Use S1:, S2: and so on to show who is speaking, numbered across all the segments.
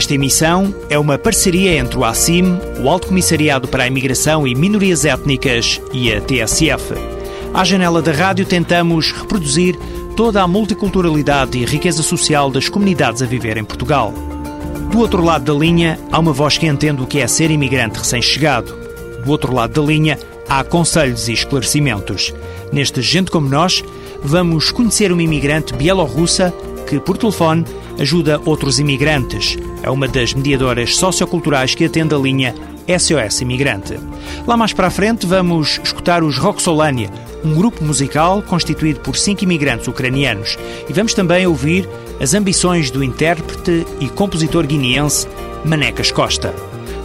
S1: Esta emissão é uma parceria entre o ACIM, o Alto Comissariado para a Imigração e Minorias Étnicas e a TSF. À janela da rádio tentamos reproduzir toda a multiculturalidade e riqueza social das comunidades a viver em Portugal. Do outro lado da linha, há uma voz que entende o que é ser imigrante recém-chegado. Do outro lado da linha, há conselhos e esclarecimentos. Neste Gente Como Nós, vamos conhecer uma imigrante bielorrussa que, por telefone, ajuda outros imigrantes. É uma das mediadoras socioculturais que atende a linha SOS Imigrante. Lá mais para a frente vamos escutar os Roxolânia, um grupo musical constituído por cinco imigrantes ucranianos. E vamos também ouvir as ambições do intérprete e compositor guineense Manecas Costa.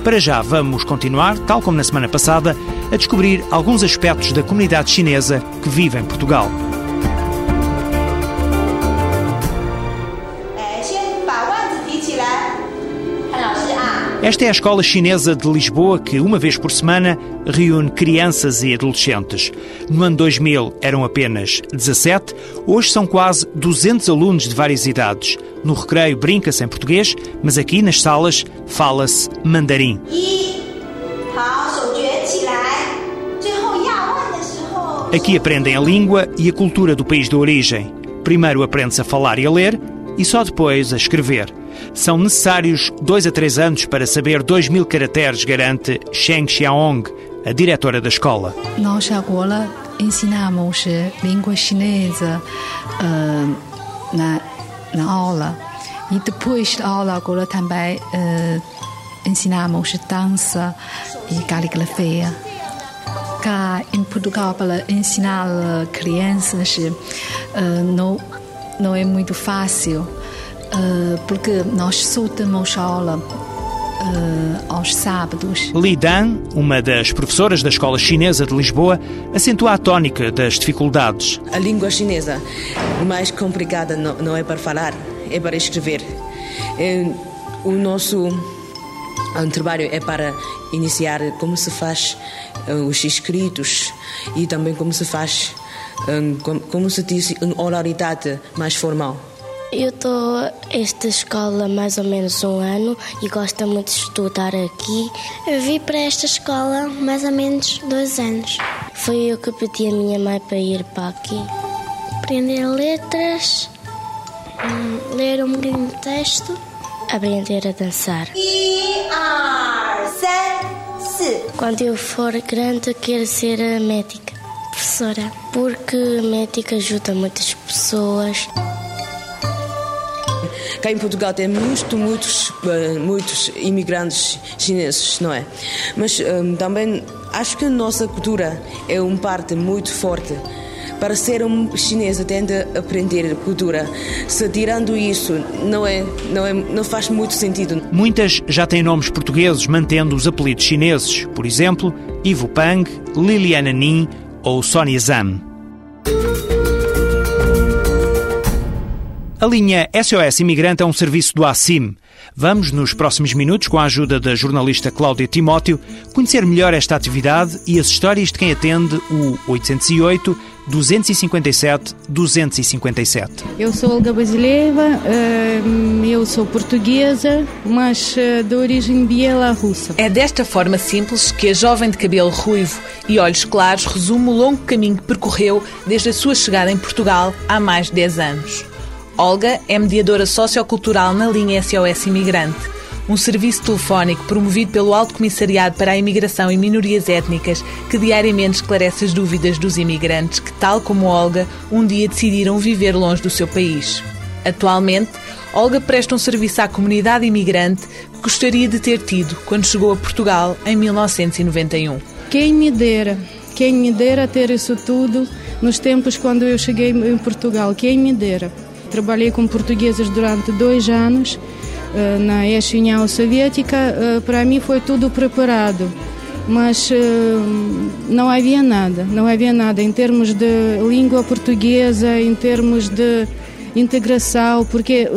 S1: Para já vamos continuar, tal como na semana passada, a descobrir alguns aspectos da comunidade chinesa que vive em Portugal. Esta é a escola chinesa de Lisboa que, uma vez por semana, reúne crianças e adolescentes. No ano 2000 eram apenas 17, hoje são quase 200 alunos de várias idades. No recreio brinca-se em português, mas aqui nas salas fala-se mandarim. Aqui aprendem a língua e a cultura do país de origem. Primeiro aprende-se a falar e a ler e só depois a escrever. São necessários dois a três anos para saber dois mil caracteres, garante Sheng Xiaong, a diretora da escola.
S2: Nós agora ensinamos língua chinesa uh, na, na aula e depois da aula agora também uh, ensinamos dança e caligrafia. Cá em Portugal, para ensinar crianças, uh, não, não é muito fácil porque nós só temos aula uh, aos sábados.
S1: Li Dan, uma das professoras da Escola Chinesa de Lisboa, acentua a tónica das dificuldades.
S3: A língua chinesa mais complicada não, não é para falar, é para escrever. É, o nosso um trabalho é para iniciar como se faz uh, os escritos e também como se faz, um, como, como se diz, uma oralidade mais formal.
S4: Eu estou esta escola há mais ou menos um ano e gosto muito de estudar aqui.
S5: Eu vim para esta escola mais ou menos dois anos.
S4: Foi eu que pedi a minha mãe para ir para aqui.
S5: Aprender letras, hum, ler um bocadinho de texto.
S4: Aprender a dançar. Quando eu for grande, quero ser médica, professora, porque médica ajuda muitas pessoas.
S3: Cá em Portugal tem muito, muitos, muitos imigrantes chineses, não é? Mas um, também acho que a nossa cultura é uma parte muito forte. Para ser um chinesa tem de aprender cultura. Se tirando isso, não é, não é, não faz muito sentido.
S1: Muitas já têm nomes portugueses mantendo os apelidos chineses. Por exemplo, Ivo Pang, Liliana Nin ou Sonia Zhang. A linha SOS Imigrante é um serviço do ACIM. Vamos, nos próximos minutos, com a ajuda da jornalista Cláudia Timóteo, conhecer melhor esta atividade e as histórias de quem atende o 808 257 257.
S6: Eu sou Olga Basileva, eu sou portuguesa, mas eh, de origem bielorrussa.
S7: É desta forma simples que a jovem de cabelo ruivo e olhos claros resume o longo caminho que percorreu desde a sua chegada em Portugal há mais de 10 anos. Olga é mediadora sociocultural na linha SOS Imigrante. um serviço telefónico promovido pelo Alto Comissariado para a Imigração e Minorias Étnicas que diariamente esclarece as dúvidas dos imigrantes que, tal como Olga, um dia decidiram viver longe do seu país. Atualmente, Olga presta um serviço à comunidade imigrante que gostaria de ter tido quando chegou a Portugal em 1991.
S6: Quem me dera, quem me dera ter isso tudo nos tempos quando eu cheguei em Portugal, quem me dera. Trabalhei com portugueses durante dois anos eh, na ex-União Soviética. Eh, para mim foi tudo preparado, mas eh, não havia nada, não havia nada em termos de língua portuguesa, em termos de integração, porque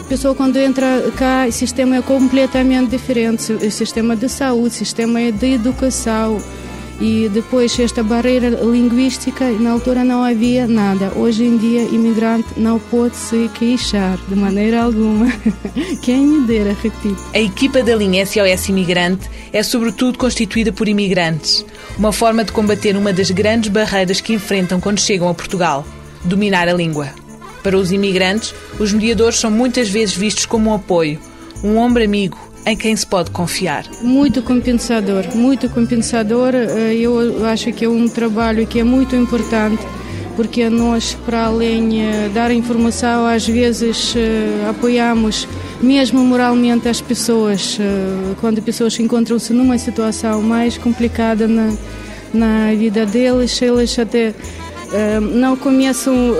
S6: a pessoa quando entra cá, o sistema é completamente diferente, o sistema de saúde, o sistema de educação, e depois esta barreira linguística, na altura não havia nada. Hoje em dia, imigrante não pode se queixar de maneira alguma. Quem me dera, repito.
S7: A equipa da linha SOS Imigrante é sobretudo constituída por imigrantes. Uma forma de combater uma das grandes barreiras que enfrentam quando chegam a Portugal: dominar a língua. Para os imigrantes, os mediadores são muitas vezes vistos como um apoio, um ombro amigo, em quem se pode confiar.
S6: Muito compensador, muito compensador. Eh, eu acho que é um trabalho que é muito importante porque nós, para além de eh, dar informação, às vezes eh, apoiamos mesmo moralmente as pessoas, quando pessoas encontram-se numa situação mais complicada na, na vida deles, eles até não começam o,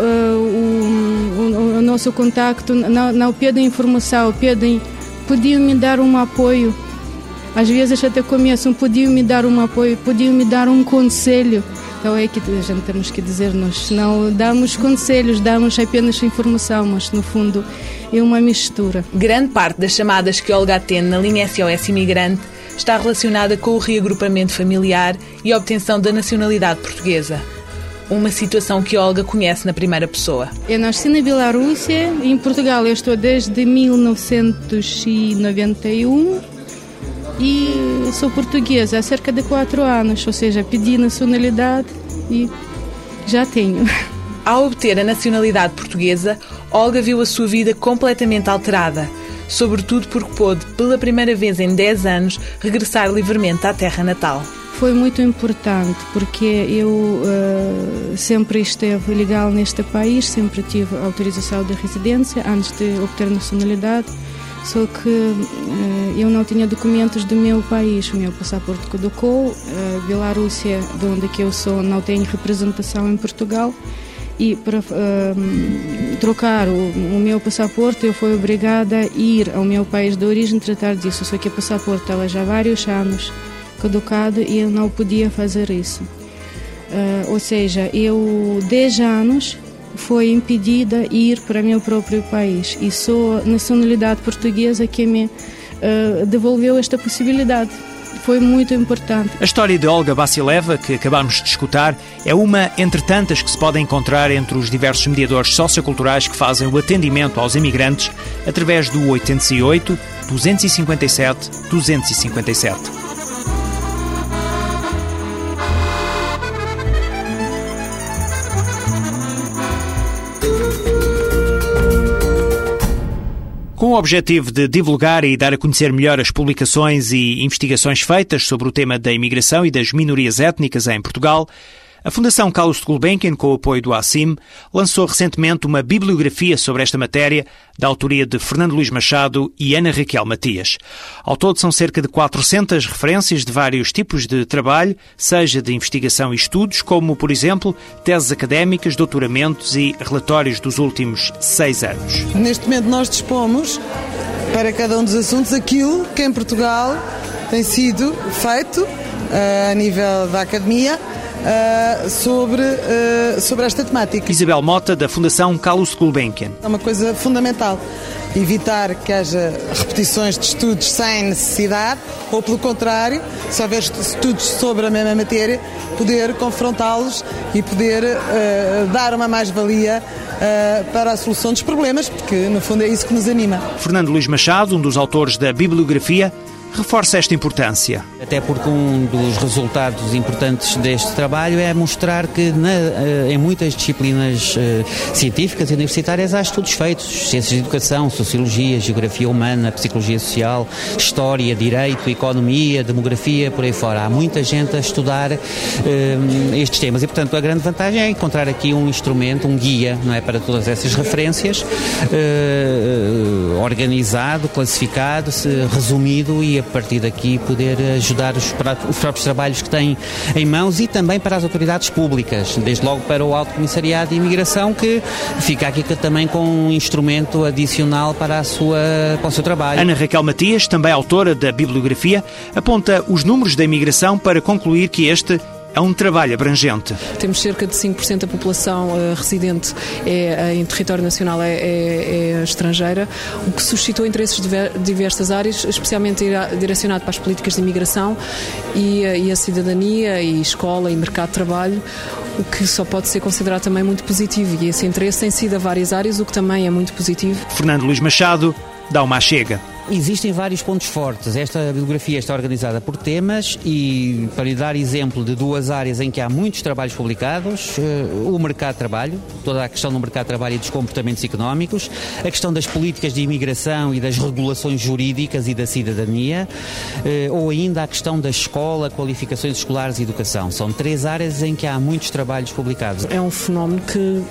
S6: o, o, nosso contacto, não, não pedem informação, pedem podiam me dar um apoio. Às vezes até começam, podiam me dar um apoio, podiam me dar um conselho. Então é que a gente temos que dizer, nós não damos conselhos, damos apenas informação, mas no fundo é uma mistura.
S7: Grande parte das chamadas que Olga atende na linha SOS Imigrante está relacionada com o reagrupamento familiar e a obtenção da nacionalidade portuguesa uma situação que Olga conhece na primeira pessoa.
S6: Eu nasci na Bielorrússia, em Portugal eu estou desde 1991 e sou portuguesa há cerca de quatro anos, ou seja, pedi nacionalidade e já tenho.
S7: Ao obter a nacionalidade portuguesa, Olga viu a sua vida completamente alterada, sobretudo porque pôde, pela primeira vez em 10 anos, regressar livremente à terra natal
S6: foi muito importante porque eu uh, sempre esteve legal neste país, sempre tive autorização de residência antes de obter nacionalidade, só que uh, eu não tinha documentos do meu país, o meu passaporte caducou, a Bielorrússia, de onde que eu sou, não tem representação em Portugal e para uh, trocar o, o, meu passaporte eu fui obrigada a ir ao meu país de origem tratar disso, só que o passaporte estava já há vários anos caducado e eu não podia fazer isso. Uh, ou seja, eu 10 anos foi impedida ir para meu próprio país e só a nacionalidade portuguesa que me uh, devolveu esta possibilidade. Foi muito importante.
S1: A história de Olga Vasileva, que acabamos de escutar, é uma entre tantas que se pode encontrar entre os diversos mediadores socioculturais que fazem o atendimento aos imigrantes através do 808 257 257. Com o objetivo de divulgar e dar a conhecer melhor as publicações e investigações feitas sobre o tema da imigração e das minorias étnicas em Portugal, a Fundação Carlos de Gulbenkian, com o apoio do ACIM, lançou recentemente uma bibliografia sobre esta matéria, da autoria de Fernando Luís Machado e Ana Raquel Matias. Ao todo são cerca de 400 referências de vários tipos de trabalho, seja de investigação e estudos, como, por exemplo, teses académicas, doutoramentos e relatórios dos últimos seis anos.
S8: Neste momento nós dispomos, para cada um dos assuntos, aquilo que em Portugal tem sido feito eh, a nível da academia uh, sobre, uh, sobre esta temática.
S1: Isabel Mota, da Fundação Carlos Gulbenkian.
S8: É uma coisa fundamental evitar que haja repetições de estudos sem necessidade, ou pelo contrário, se houver estudos sobre a mesma matéria, poder confrontá-los e poder uh, dar uma mais-valia uh, para a solução dos problemas, porque no fundo é isso que nos anima.
S1: Fernando Luís Machado, um dos autores da bibliografia, reforça esta importância.
S9: Até porque um dos resultados importantes deste trabalho é mostrar que na, eh, em muitas disciplinas uh, científicas e universitárias há estudos feitos, ciências de educação, sociologia, geografia humana, psicologia social, história, direito, economia, demografia, por aí fora. Há muita gente a estudar uh, estes temas e, portanto, a grande vantagem é encontrar aqui um instrumento, um guia, não é, para todas essas referências, uh, organizado, classificado, resumido a partir daqui poder ajudar os, os próprios trabalhos que têm em mãos e também para as autoridades públicas, desde logo para o Alto Comissariado de Imigração, que fica aqui também com um instrumento adicional para, a sua, para o seu trabalho.
S1: Ana Raquel Matias, também autora da bibliografia, aponta os números da imigração para concluir que este é um trabalho abrangente.
S10: Temos cerca de 5% da população uh, residente é, em território nacional é, é, é, estrangeira, o que suscitou interesses de diversas áreas, especialmente direcionado para as políticas de imigração e, uh, e a cidadania e escola e mercado de trabalho, o que só pode ser considerado também muito positivo e esse interesse tem sido a várias áreas, o que também é muito positivo.
S1: Fernando Luís Machado, dá uma chega.
S9: Existem vários pontos fortes. Esta bibliografia está organizada por temas e, para lhe dar exemplo de duas áreas em que há muitos trabalhos publicados, eh, o mercado de trabalho, toda a questão do mercado de trabalho e dos comportamentos económicos, a questão das políticas de imigração e das regulações jurídicas e da cidadania, eh, ou ainda a questão da escola, qualificações escolares e educação. São três áreas em que há muitos trabalhos publicados.
S10: É um fenómeno que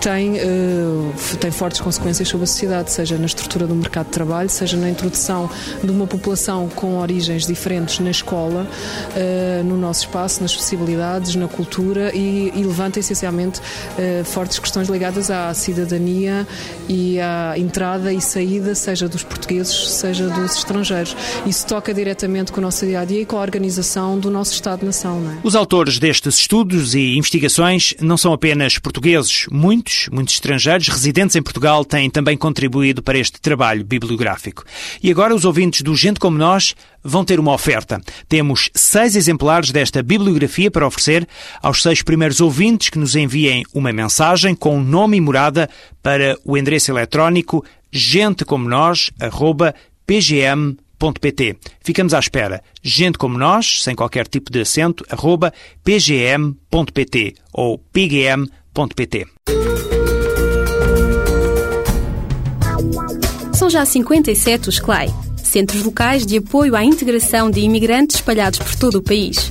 S10: tem, uh, tem fortes consequências sobre a sociedade, seja na estrutura do mercado de trabalho, seja na introdução de uma população com origens diferentes na escola, uh, no nosso espaço, nas possibilidades, na cultura e, e levanta essencialmente uh, fortes questões ligadas à cidadania e à entrada e saída, seja dos portugueses, seja dos estrangeiros. Isso toca diretamente com o nosso dia a dia e com a organização do nosso Estado-nação. É?
S1: Os autores destes estudos e investigações não são apenas portugueses, muitos muitos, muitos estrangeiros residentes em Portugal têm também contribuído para este trabalho bibliográfico. E agora os ouvintes do Gente Como Nós vão ter uma oferta. Temos seis exemplares desta bibliografia para oferecer aos seis primeiros ouvintes que nos enviem uma mensagem com nome e morada para o endereço eletrónico gentecomonos.pgm.pt. Ficamos à espera. Gente como nós, sem qualquer tipo de acento, arroba pgm.pt ou pgm.pt.
S11: São já 57 os CLAI, Centros Locais de Apoio à Integração de Imigrantes espalhados por todo o país.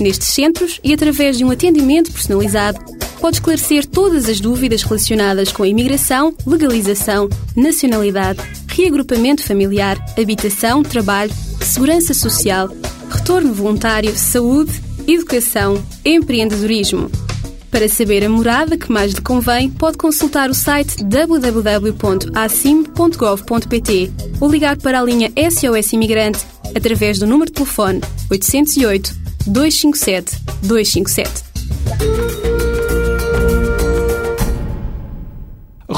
S11: Nestes centros, e através de um atendimento personalizado, pode esclarecer todas as dúvidas relacionadas com a imigração, legalização, nacionalidade, reagrupamento familiar, habitação, trabalho, segurança social, retorno voluntário, saúde, educação, empreendedorismo. Para saber a morada que mais lhe convém, pode consultar o site www.acim.gov.pt ou ligar para a linha SOS Imigrante através do número de telefone 808 257 257.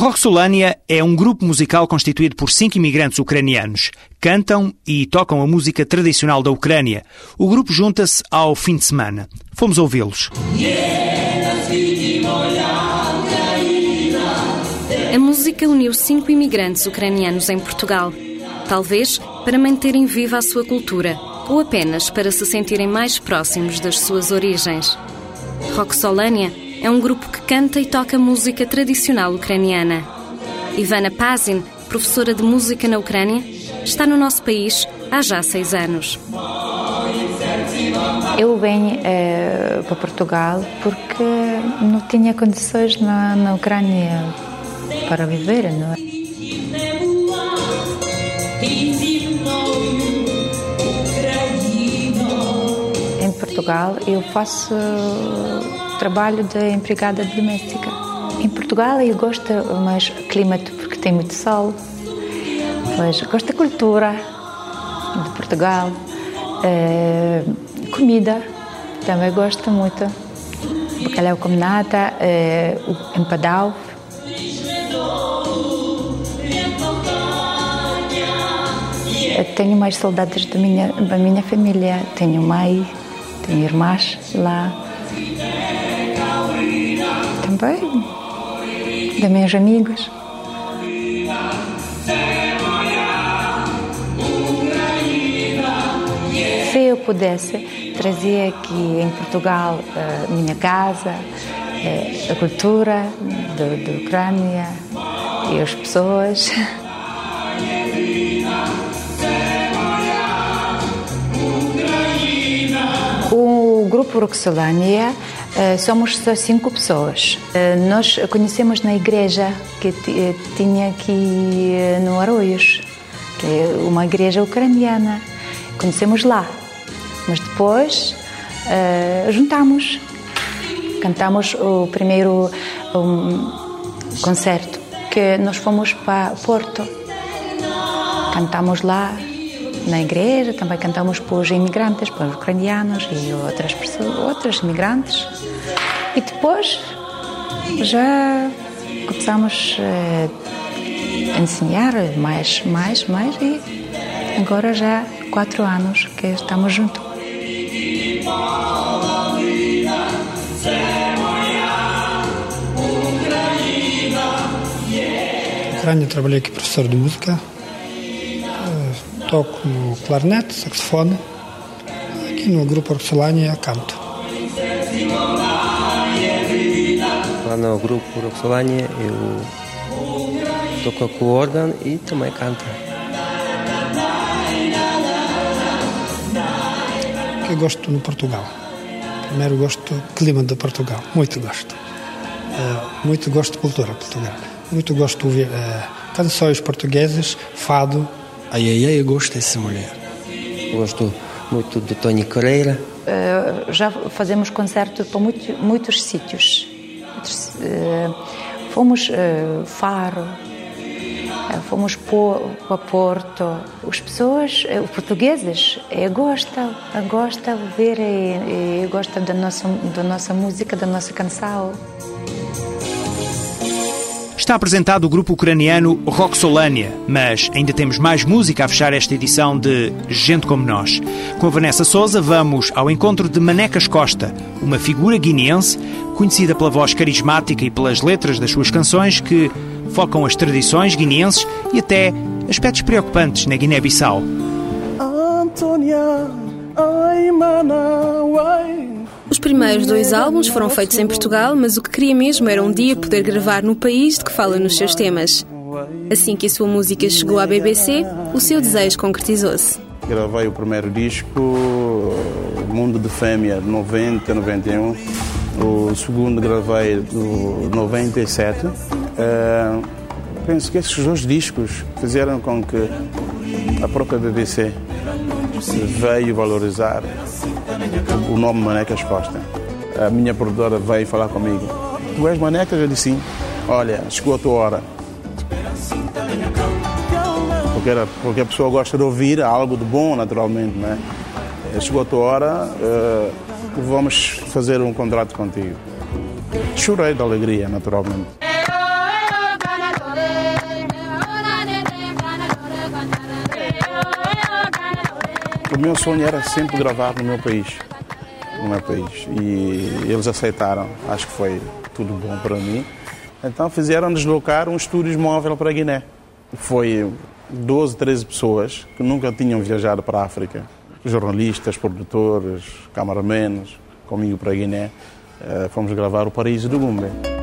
S1: Roxolânia é um grupo musical constituído por cinco imigrantes ucranianos. Cantam e tocam a música tradicional da Ucrânia. O grupo junta-se ao fim de semana. Fomos ouvi-los.
S11: A música uniu cinco imigrantes ucranianos em Portugal. Talvez para manterem viva a sua cultura ou apenas para se sentirem mais próximos das suas origens. Roxolânia é um grupo que canta e toca música tradicional ucraniana. Ivana Pazin, professora de música na Ucrânia, está no nosso país há já seis anos.
S12: Eu venho é, para Portugal porque não tinha condições na, na Ucrânia para viver, não é? Em Portugal eu faço trabalho de empregada doméstica. Em Portugal eu gosto mais clima porque tem muito sol, mas gosto da cultura de Portugal. É, comida, também gosto muito. Bacalhau com nata, é, empadão. Eu tenho mais saudades da minha, da minha família. Tenho mãe, tenho irmãs lá. Também da meus amigos. pudesse, trazia aqui em Portugal a minha casa, a cultura da Ucrânia e as pessoas. O grupo Roxolânia eh, somos só cinco pessoas. Eh, nós conhecemos na igreja que eh, tinha aqui no Arroios, que é uma igreja ucraniana. Conhecemos lá. Mas depois juntamos. Cantamos o primeiro concerto, que nós fomos para Porto. Cantamos lá na igreja, também cantamos para os imigrantes, para os ucranianos e outras pessoas, outros imigrantes. E depois já começamos eh, a ensinar mais, mais, mais e agora já quatro anos que estamos juntos.
S13: Ucrânia trabalhei aqui professor de música toco no clarinete, saxofone. Aqui no grupo Roxolânia canto.
S14: Lá no grupo Roxolânia eu toco com o órgão e também canto.
S13: Eu gosto no Portugal? Primeiro gosto do clima de Portugal, muito gosto. Uh, muito gosto de cultura portuguesa. Muito gosto de ouvir uh, canções portuguesas, fado,
S14: Ai, ai, ai, eu gosto dessa mulher. Gosto muito de Tony Carreira.
S12: Uh, já fazemos concerto para muito, muitos sítios. Uh, fomos uh, Faro, fomos para Porto. As pessoas, os portugueses, gostam, gostam de ver e, e gostam da nossa, da nossa música, da nossa canção
S1: está apresentado o grupo ucraniano Roxolânia, mas ainda temos mais música a fechar esta edição de Gente Como Nós. Com a Vanessa Souza vamos ao encontro de Manecas Costa, uma figura guineense conhecida pela voz carismática e pelas letras das suas canções que focam as tradições guineenses e até aspectos preocupantes na Guiné-Bissau. Antônia, ai,
S11: mana, os primeiros dois álbuns foram feitos em Portugal, mas o que queria mesmo era um dia poder gravar no país de que fala nos seus temas. Assim que a sua música chegou à BBC, o seu desejo concretizou-se.
S15: Gravei o primeiro disco, Mundo de Fêmea, 90, 91. O segundo gravei no 97. Uh, eh, penso que esses dois discos fizeram com que a própria BBC veio valorizar o nome Manecas Costa. A minha produtora veio falar comigo. Tu és Manecas? Eu disse sim. Olha, chegou a tua hora. Porque, era, porque a pessoa gosta de ouvir algo de bom, naturalmente, né? Chegou a tua hora, uh, vamos fazer um contrato contigo. Chorei de alegria, naturalmente. O meu sonho era sempre gravar no meu país. No meu país. E eles aceitaram. Acho que foi tudo bom para mim. Então fizeram deslocar um estúdio móvel para a Guiné. Foi 12, 13 pessoas que nunca tinham viajado para a África. Jornalistas, produtores, cameramenos, comigo para a Guiné. Eh, fomos gravar o Paraíso do Gumbe.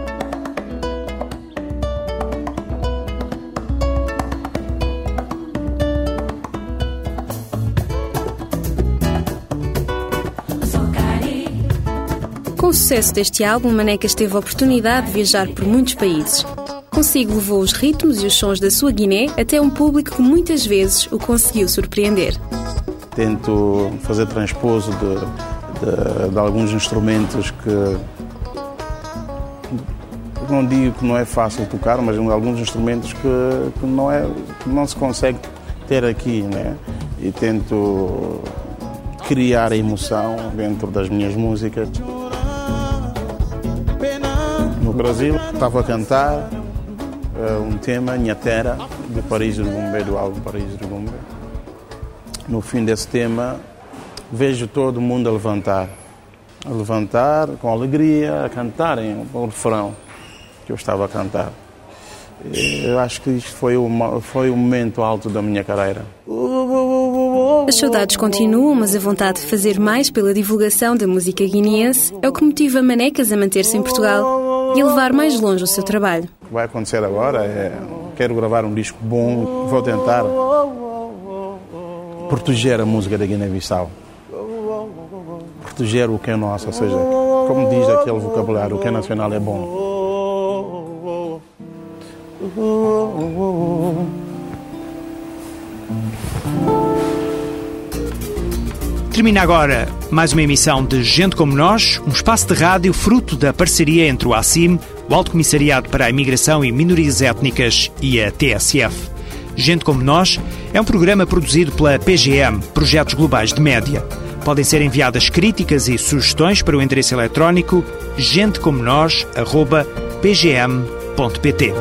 S11: O sucesso deste álbum, Manecas teve a oportunidade de viajar por muitos países. Consigo levou os ritmos e os sons da sua Guiné até um público que muitas vezes o conseguiu surpreender.
S15: Tento fazer transposo de, de, de alguns instrumentos que não digo que não é fácil tocar, mas alguns instrumentos que, que não, é, que não se consegue ter aqui, né? E tento criar emoção dentro das minhas músicas no Brasil. Estava a cantar uh, um tema, Nhatera, de Paris do Gumbe, do álbum Paris do Gumbe. No fim desse tema, vejo todo mundo a levantar. A levantar com alegria, a cantarem o refrão que eu estava a cantar. Eu acho que isto foi o, foi o momento alto da minha carreira.
S11: As saudades continuam, mas a vontade de fazer mais pela divulgação da música guineense é o que motiva Manecas a manter-se em Portugal e levar mais longe o seu trabalho.
S15: O que vai acontecer agora é quero gravar um disco bom, vou tentar proteger a música da Guiné-Bissau. Proteger o que é nosso, ou seja, como diz aquele vocabulário, o que é nacional é bom.
S1: Termina agora mais uma emissão de Gente Como Nós, um espaço de rádio fruto da parceria entre o ACIM, o Alto Comissariado para a Imigração e Minorias Étnicas e a TSF. Gente Como Nós é um programa produzido pela PGM, Projetos Globais de Média. Podem ser enviadas críticas e sugestões para o endereço eletrónico gentecomonos.pgm.pt.